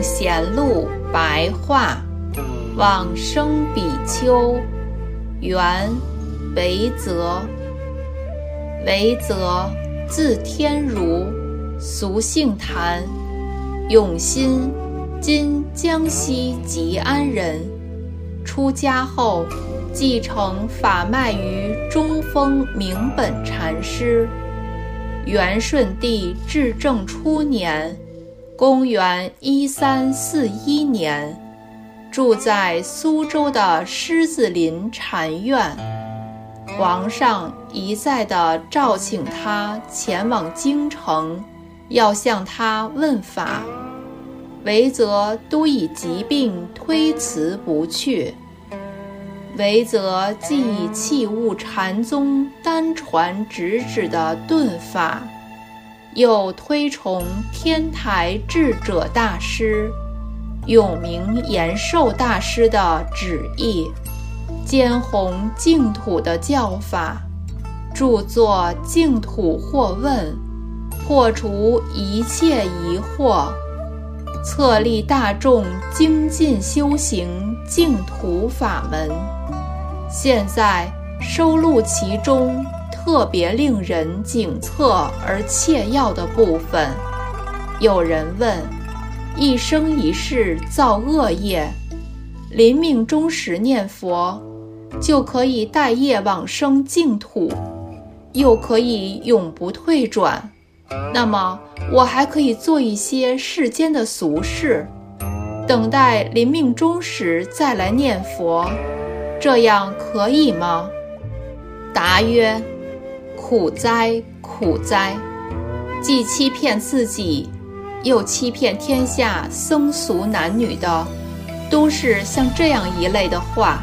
净土圣贤录白话，往生比丘，原维泽。维泽，字天如，俗姓谭，永新，今江西吉安人。出家后，继承法脉于中峰明本禅师。元顺帝至正初年，公元一三四一年，住在苏州的狮子林禅院。皇上一再的召请他前往京城，要向他问法，维则都以疾病推辞不去。维则既以器物禅宗单传直指的顿法，又推崇天台智者大师永明延寿大师的旨意，兼弘净土的教法，著作《净土惑问》，破除一切疑惑。策立大众精进修行净土法门，现在收录其中特别令人景侧而切要的部分。有人问：一生一世造恶业，临命终时念佛，就可以带业往生净土，又可以永不退转？那么我还可以做一些世间的俗事，等待临命终时再来念佛，这样可以吗？答曰：苦哉，苦哉！既欺骗自己，又欺骗天下僧俗男女的，都是像这样一类的话。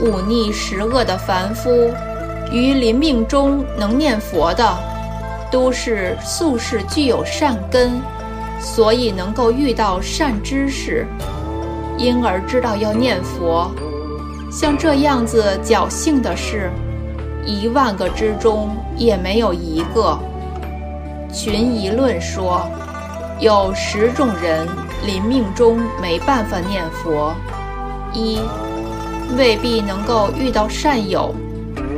忤逆十恶的凡夫，于临命中能念佛的。都是素世具有善根，所以能够遇到善知识，因而知道要念佛。像这样子侥幸的事，一万个之中也没有一个。群疑论说，有十种人临命中没办法念佛：一，未必能够遇到善友，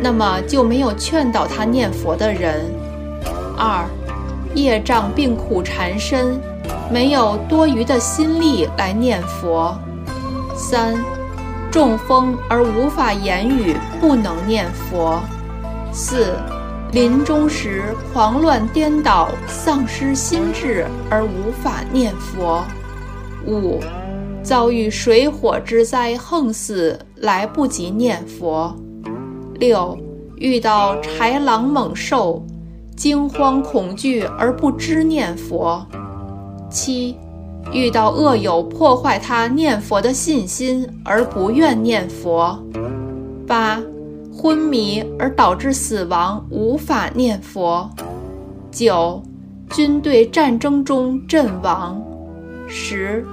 那么就没有劝导他念佛的人。二，业障病苦缠身，没有多余的心力来念佛。三，中风而无法言语，不能念佛。四，临终时狂乱颠倒，丧失心智而无法念佛。五，遭遇水火之灾，横死来不及念佛。六，遇到豺狼猛兽。惊慌恐惧而不知念佛，七，遇到恶友破坏他念佛的信心而不愿念佛，八，昏迷而导致死亡无法念佛，九，军队战争中阵亡，十，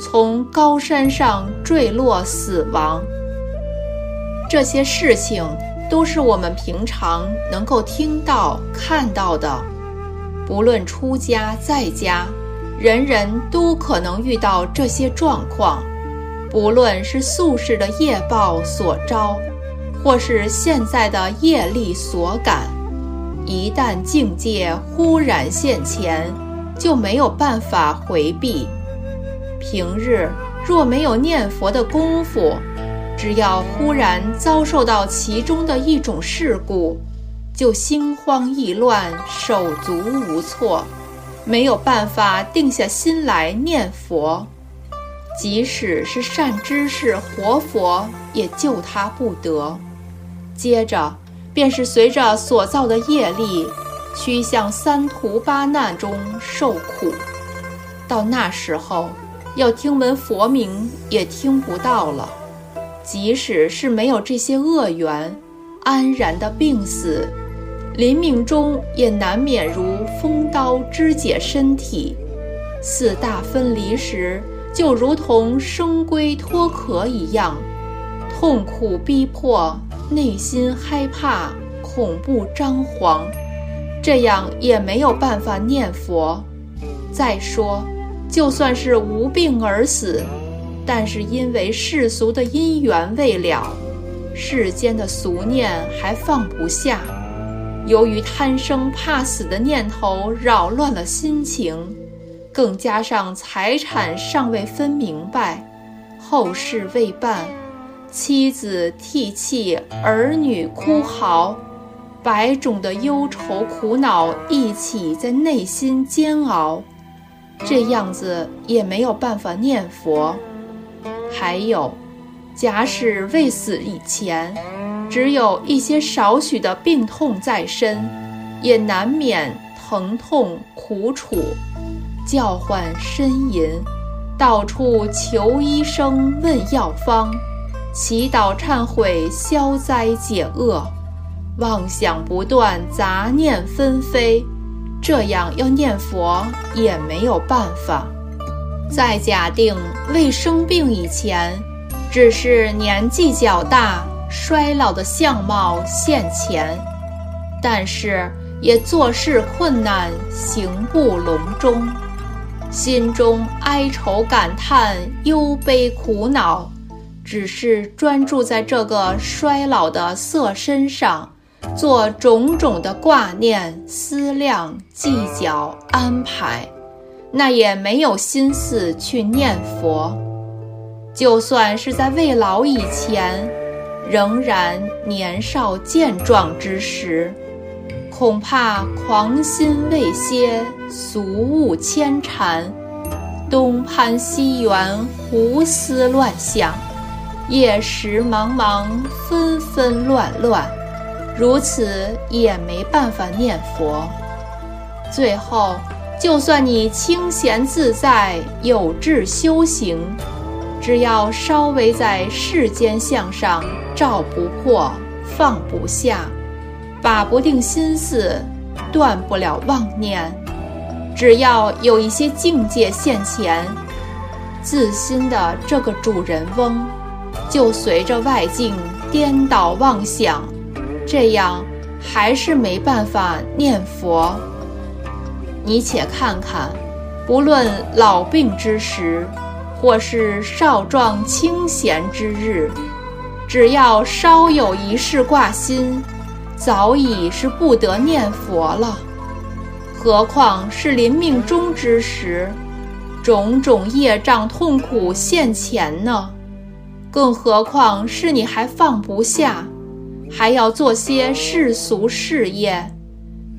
从高山上坠落死亡。这些事情。都是我们平常能够听到、看到的，不论出家在家，人人都可能遇到这些状况。不论是宿世的业报所招，或是现在的业力所感，一旦境界忽然现前，就没有办法回避。平日若没有念佛的功夫，只要忽然遭受到其中的一种事故，就心慌意乱、手足无措，没有办法定下心来念佛。即使是善知识活佛，也救他不得。接着便是随着所造的业力，趋向三途八难中受苦。到那时候，要听闻佛名也听不到了。即使是没有这些恶缘，安然的病死，临命中也难免如风刀肢解身体，四大分离时，就如同生龟脱壳一样，痛苦逼迫，内心害怕，恐怖张狂，这样也没有办法念佛。再说，就算是无病而死，但是因为世俗的因缘未了，世间的俗念还放不下。由于贪生怕死的念头扰乱了心情，更加上财产尚未分明白，后事未办，妻子涕泣，儿女哭嚎，百种的忧愁苦恼一起在内心煎熬。这样子也没有办法念佛。还有，假使未死以前，只有一些少许的病痛在身，也难免疼痛苦楚，叫唤呻吟，到处求医生问药方，祈祷忏悔消灾解厄，妄想不断，杂念纷飞。这样要念佛也没有办法。在假定未生病以前，只是年纪较大、衰老的相貌现前，但是也做事困难、行不隆中，心中哀愁感叹、忧悲苦恼，只是专注在这个衰老的色身上。做种种的挂念、思量、计较、安排，那也没有心思去念佛。就算是在未老以前，仍然年少健壮之时，恐怕狂心未歇，俗物牵缠，东攀西援，胡思乱想，夜时茫茫，纷纷乱乱。如此也没办法念佛。最后，就算你清闲自在、有志修行，只要稍微在世间相上照不破、放不下、把不定心思、断不了妄念，只要有一些境界现前，自心的这个主人翁，就随着外境颠倒妄想。这样还是没办法念佛。你且看看，不论老病之时，或是少壮清闲之日，只要稍有一事挂心，早已是不得念佛了。何况是临命终之时，种种业障痛苦现前呢？更何况是你还放不下。还要做些世俗事业，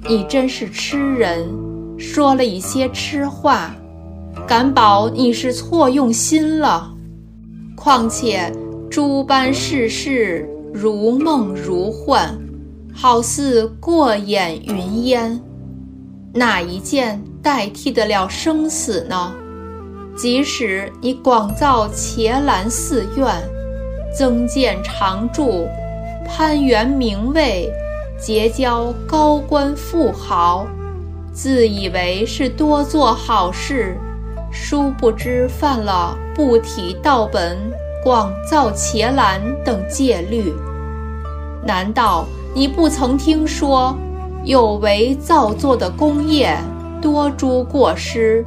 你真是痴人，说了一些痴话，敢保你是错用心了。况且诸般世事如梦如幻，好似过眼云烟，哪一件代替得了生死呢？即使你广造伽蓝寺院，增建常住。攀援名位，结交高官富豪，自以为是多做好事，殊不知犯了不体道本、广造伽蓝等戒律。难道你不曾听说，有为造作的功业多诸过失，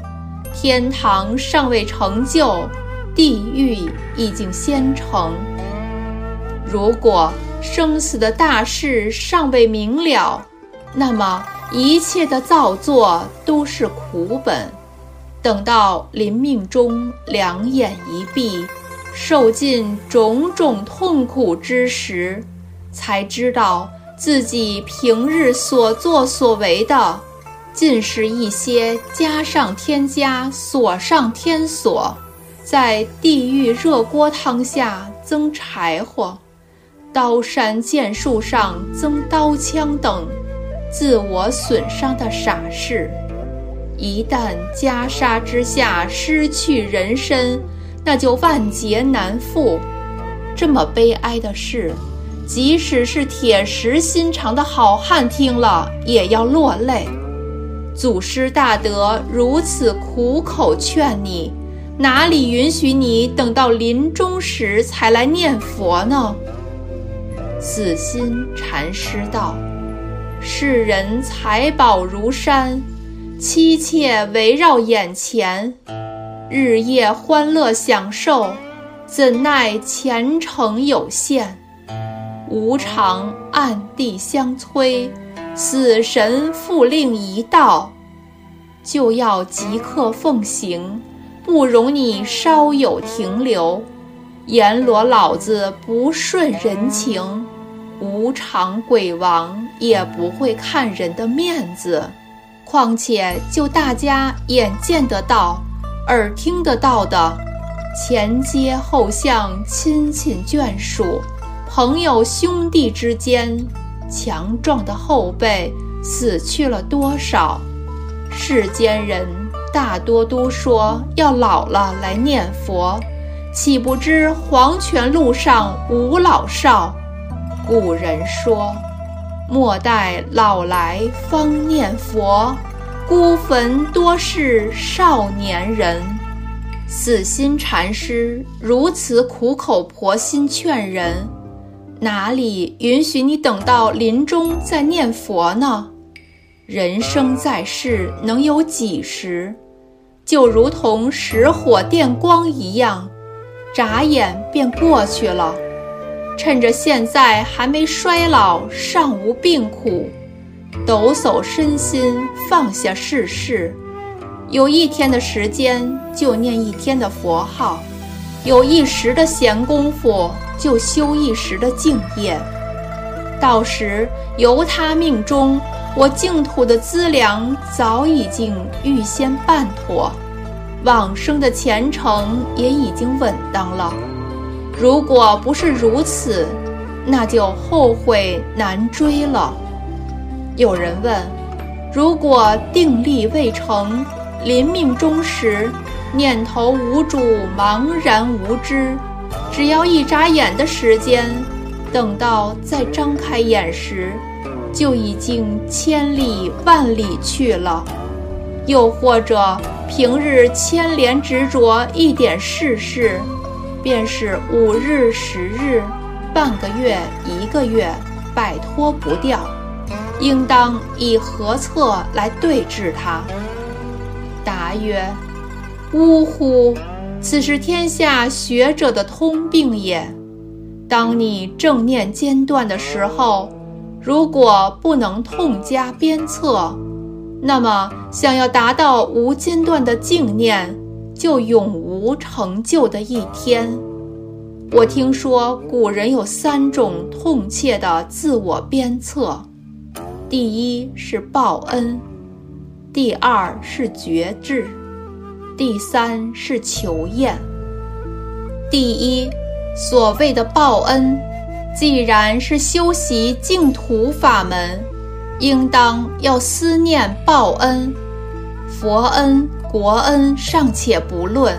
天堂尚未成就，地狱已经先成？如果。生死的大事尚未明了，那么一切的造作都是苦本。等到临命中两眼一闭，受尽种种痛苦之时，才知道自己平日所作所为的，尽是一些加上添加、锁上添锁，在地狱热锅汤下增柴火。刀山剑树上增刀枪等，自我损伤的傻事，一旦袈裟之下失去人身，那就万劫难复。这么悲哀的事，即使是铁石心肠的好汉听了也要落泪。祖师大德如此苦口劝你，哪里允许你等到临终时才来念佛呢？死心禅师道：“世人财宝如山，妻妾围绕眼前，日夜欢乐享受，怎奈前程有限，无常暗地相催，死神复令一道，就要即刻奉行，不容你稍有停留。阎罗老子不顺人情，无常鬼王也不会看人的面子。况且就大家眼见得到、耳听得到的，前街后巷、亲戚眷属、朋友兄弟之间，强壮的后辈死去了多少？世间人大多都说要老了来念佛。岂不知黄泉路上无老少？古人说：“莫待老来方念佛，孤坟多是少年人。”死心禅师如此苦口婆心劝人，哪里允许你等到临终再念佛呢？人生在世能有几时？就如同石火电光一样。眨眼便过去了，趁着现在还没衰老，尚无病苦，抖擞身心，放下世事。有一天的时间，就念一天的佛号；有一时的闲工夫，就修一时的净业。到时由他命中，我净土的资粮早已经预先办妥。往生的前程也已经稳当了。如果不是如此，那就后悔难追了。有人问：如果定力未成，临命终时，念头无主，茫然无知，只要一眨眼的时间，等到再张开眼时，就已经千里万里去了。又或者。平日牵连执着一点世事，便是五日、十日、半个月、一个月，摆脱不掉。应当以何策来对治它？答曰：呜呼！此是天下学者的通病也。当你正念间断的时候，如果不能痛加鞭策。那么，想要达到无间断的静念，就永无成就的一天。我听说古人有三种痛切的自我鞭策：第一是报恩，第二是觉知，第三是求验。第一，所谓的报恩，既然是修习净土法门。应当要思念报恩，佛恩、国恩尚且不论，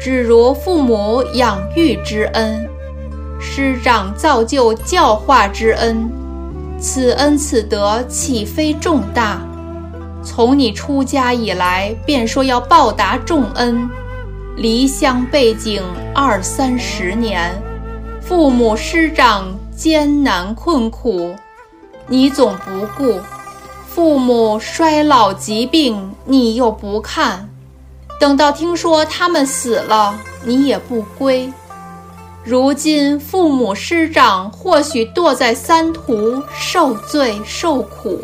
只如父母养育之恩，师长造就教化之恩，此恩此德岂非重大？从你出家以来，便说要报答众恩，离乡背井二三十年，父母师长艰难困苦。你总不顾，父母衰老疾病，你又不看；等到听说他们死了，你也不归。如今父母师长或许堕在三途，受罪受苦，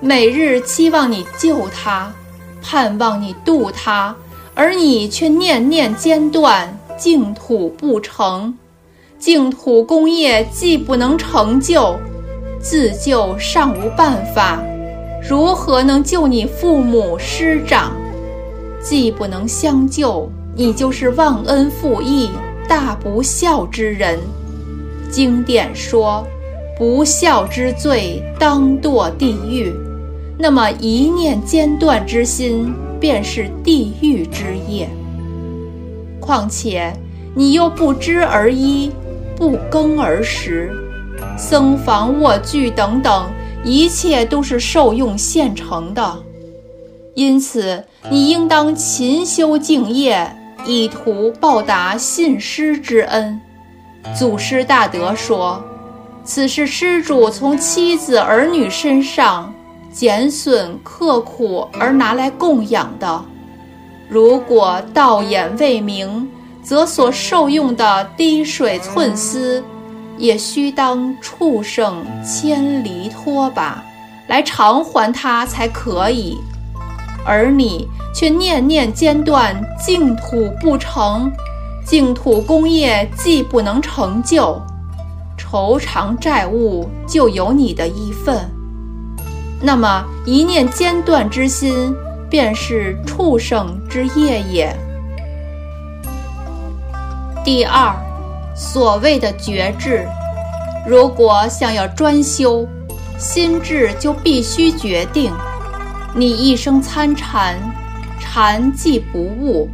每日期望你救他，盼望你渡他，而你却念念间断，净土不成，净土功业既不能成就。自救尚无办法，如何能救你父母师长？既不能相救，你就是忘恩负义、大不孝之人。经典说，不孝之罪当堕地狱。那么一念间断之心，便是地狱之业。况且你又不知而依，不耕而食。僧房卧具等等，一切都是受用现成的，因此你应当勤修净业，以图报答信师之恩。祖师大德说：“此是施主从妻子儿女身上减损刻苦而拿来供养的，如果道眼未明，则所受用的滴水寸丝，也须当畜生千里拖把来偿还他才可以。而你却念念间断，净土不成，净土功业既不能成就，愁偿债务就有你的一份。那么一念间断之心，便是畜生之业也。第二，所谓的觉智，如果想要专修，心智就必须决定。你一生参禅，禅既不悟，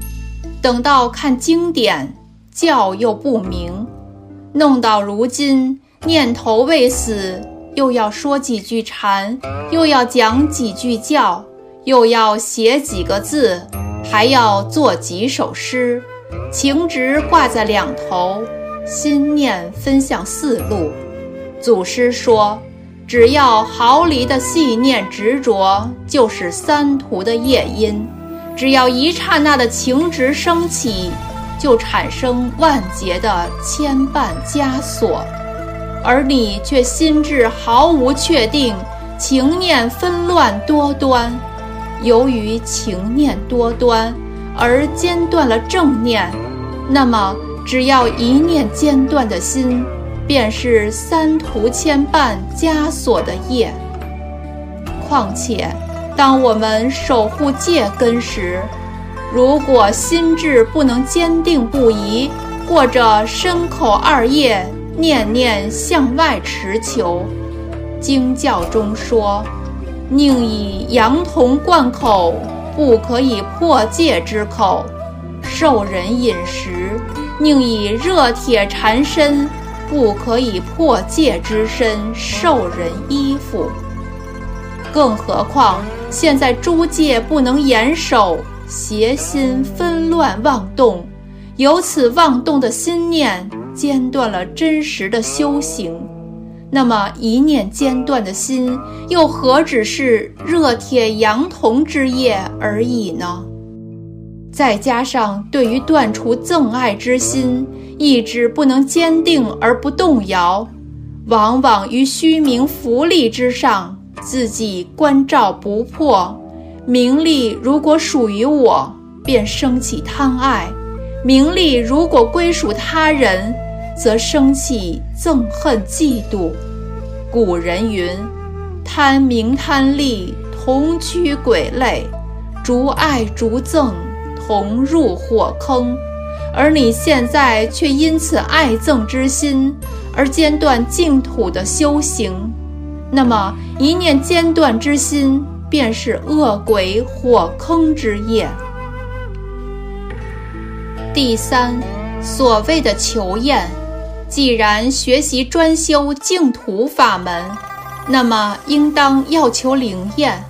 等到看经典，教又不明，弄到如今念头未死，又要说几句禅，又要讲几句教，又要写几个字，还要做几首诗。情执挂在两头，心念分向四路。祖师说，只要毫厘的细念执着，就是三途的业因；只要一刹那的情执升起，就产生万劫的牵绊枷锁。而你却心智毫无确定，情念纷乱多端。由于情念多端，而间断了正念。那么，只要一念间断的心，便是三途牵绊枷锁的业。况且，当我们守护戒根时，如果心智不能坚定不移，或者身口二业念念向外持求，经教中说：“宁以羊铜灌口，不可以破戒之口。”受人饮食，宁以热铁缠身，不可以破戒之身；受人衣服，更何况现在诸戒不能严守，邪心纷乱妄动，由此妄动的心念间断了真实的修行。那么一念间断的心，又何止是热铁阳铜之业而已呢？再加上对于断除憎爱之心，意志不能坚定而不动摇，往往于虚名浮利之上，自己关照不破。名利如果属于我，便升起贪爱；名利如果归属他人，则生气憎恨嫉妒。古人云：“贪名贪利，同驱鬼类；逐爱逐憎。”同入火坑，而你现在却因此爱憎之心而间断净土的修行，那么一念间断之心便是恶鬼火坑之业。第三，所谓的求验，既然学习专修净土法门，那么应当要求灵验。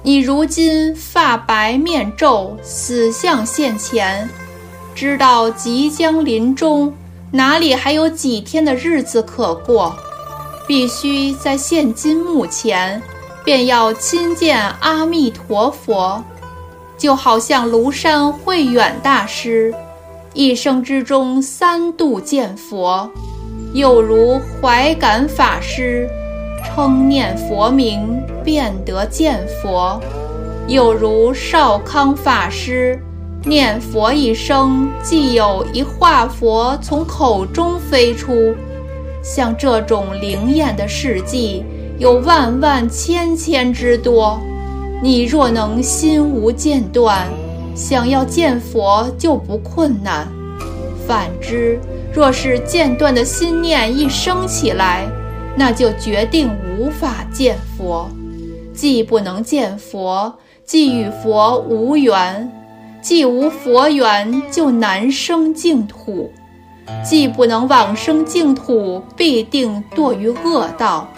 你如今发白面皱，死相现前，知道即将临终，哪里还有几天的日子可过？必须在现今目前，便要亲见阿弥陀佛。就好像庐山慧远大师，一生之中三度见佛；又如怀感法师。称念佛名，便得见佛；又如少康法师，念佛一声，即有一化佛从口中飞出。像这种灵验的事迹，有万万千千之多。你若能心无间断，想要见佛就不困难；反之，若是间断的心念一生起来，那就决定无法见佛，既不能见佛，既与佛无缘，既无佛缘，就难生净土；既不能往生净土，必定堕于恶道。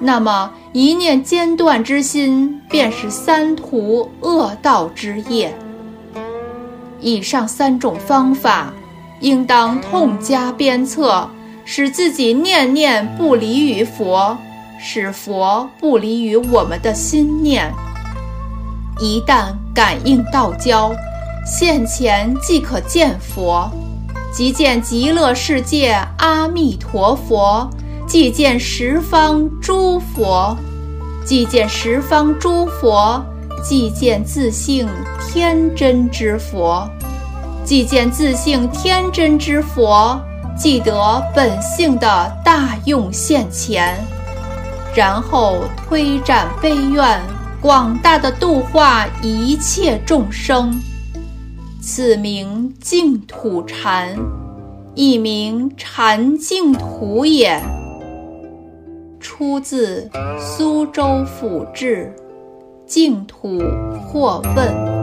那么一念间断之心，便是三途恶道之业。以上三种方法，应当痛加鞭策。使自己念念不离于佛，使佛不离于我们的心念。一旦感应道交，现前即可见佛，即见极乐世界阿弥陀佛，即见十方诸佛，即见十方诸佛，即见自性天真之佛，即见自性天真之佛，即得本性的大用现前，然后推展悲愿，广大的度化一切众生。此名净土禅，一名禅净土也。出自苏州府志，净土或问。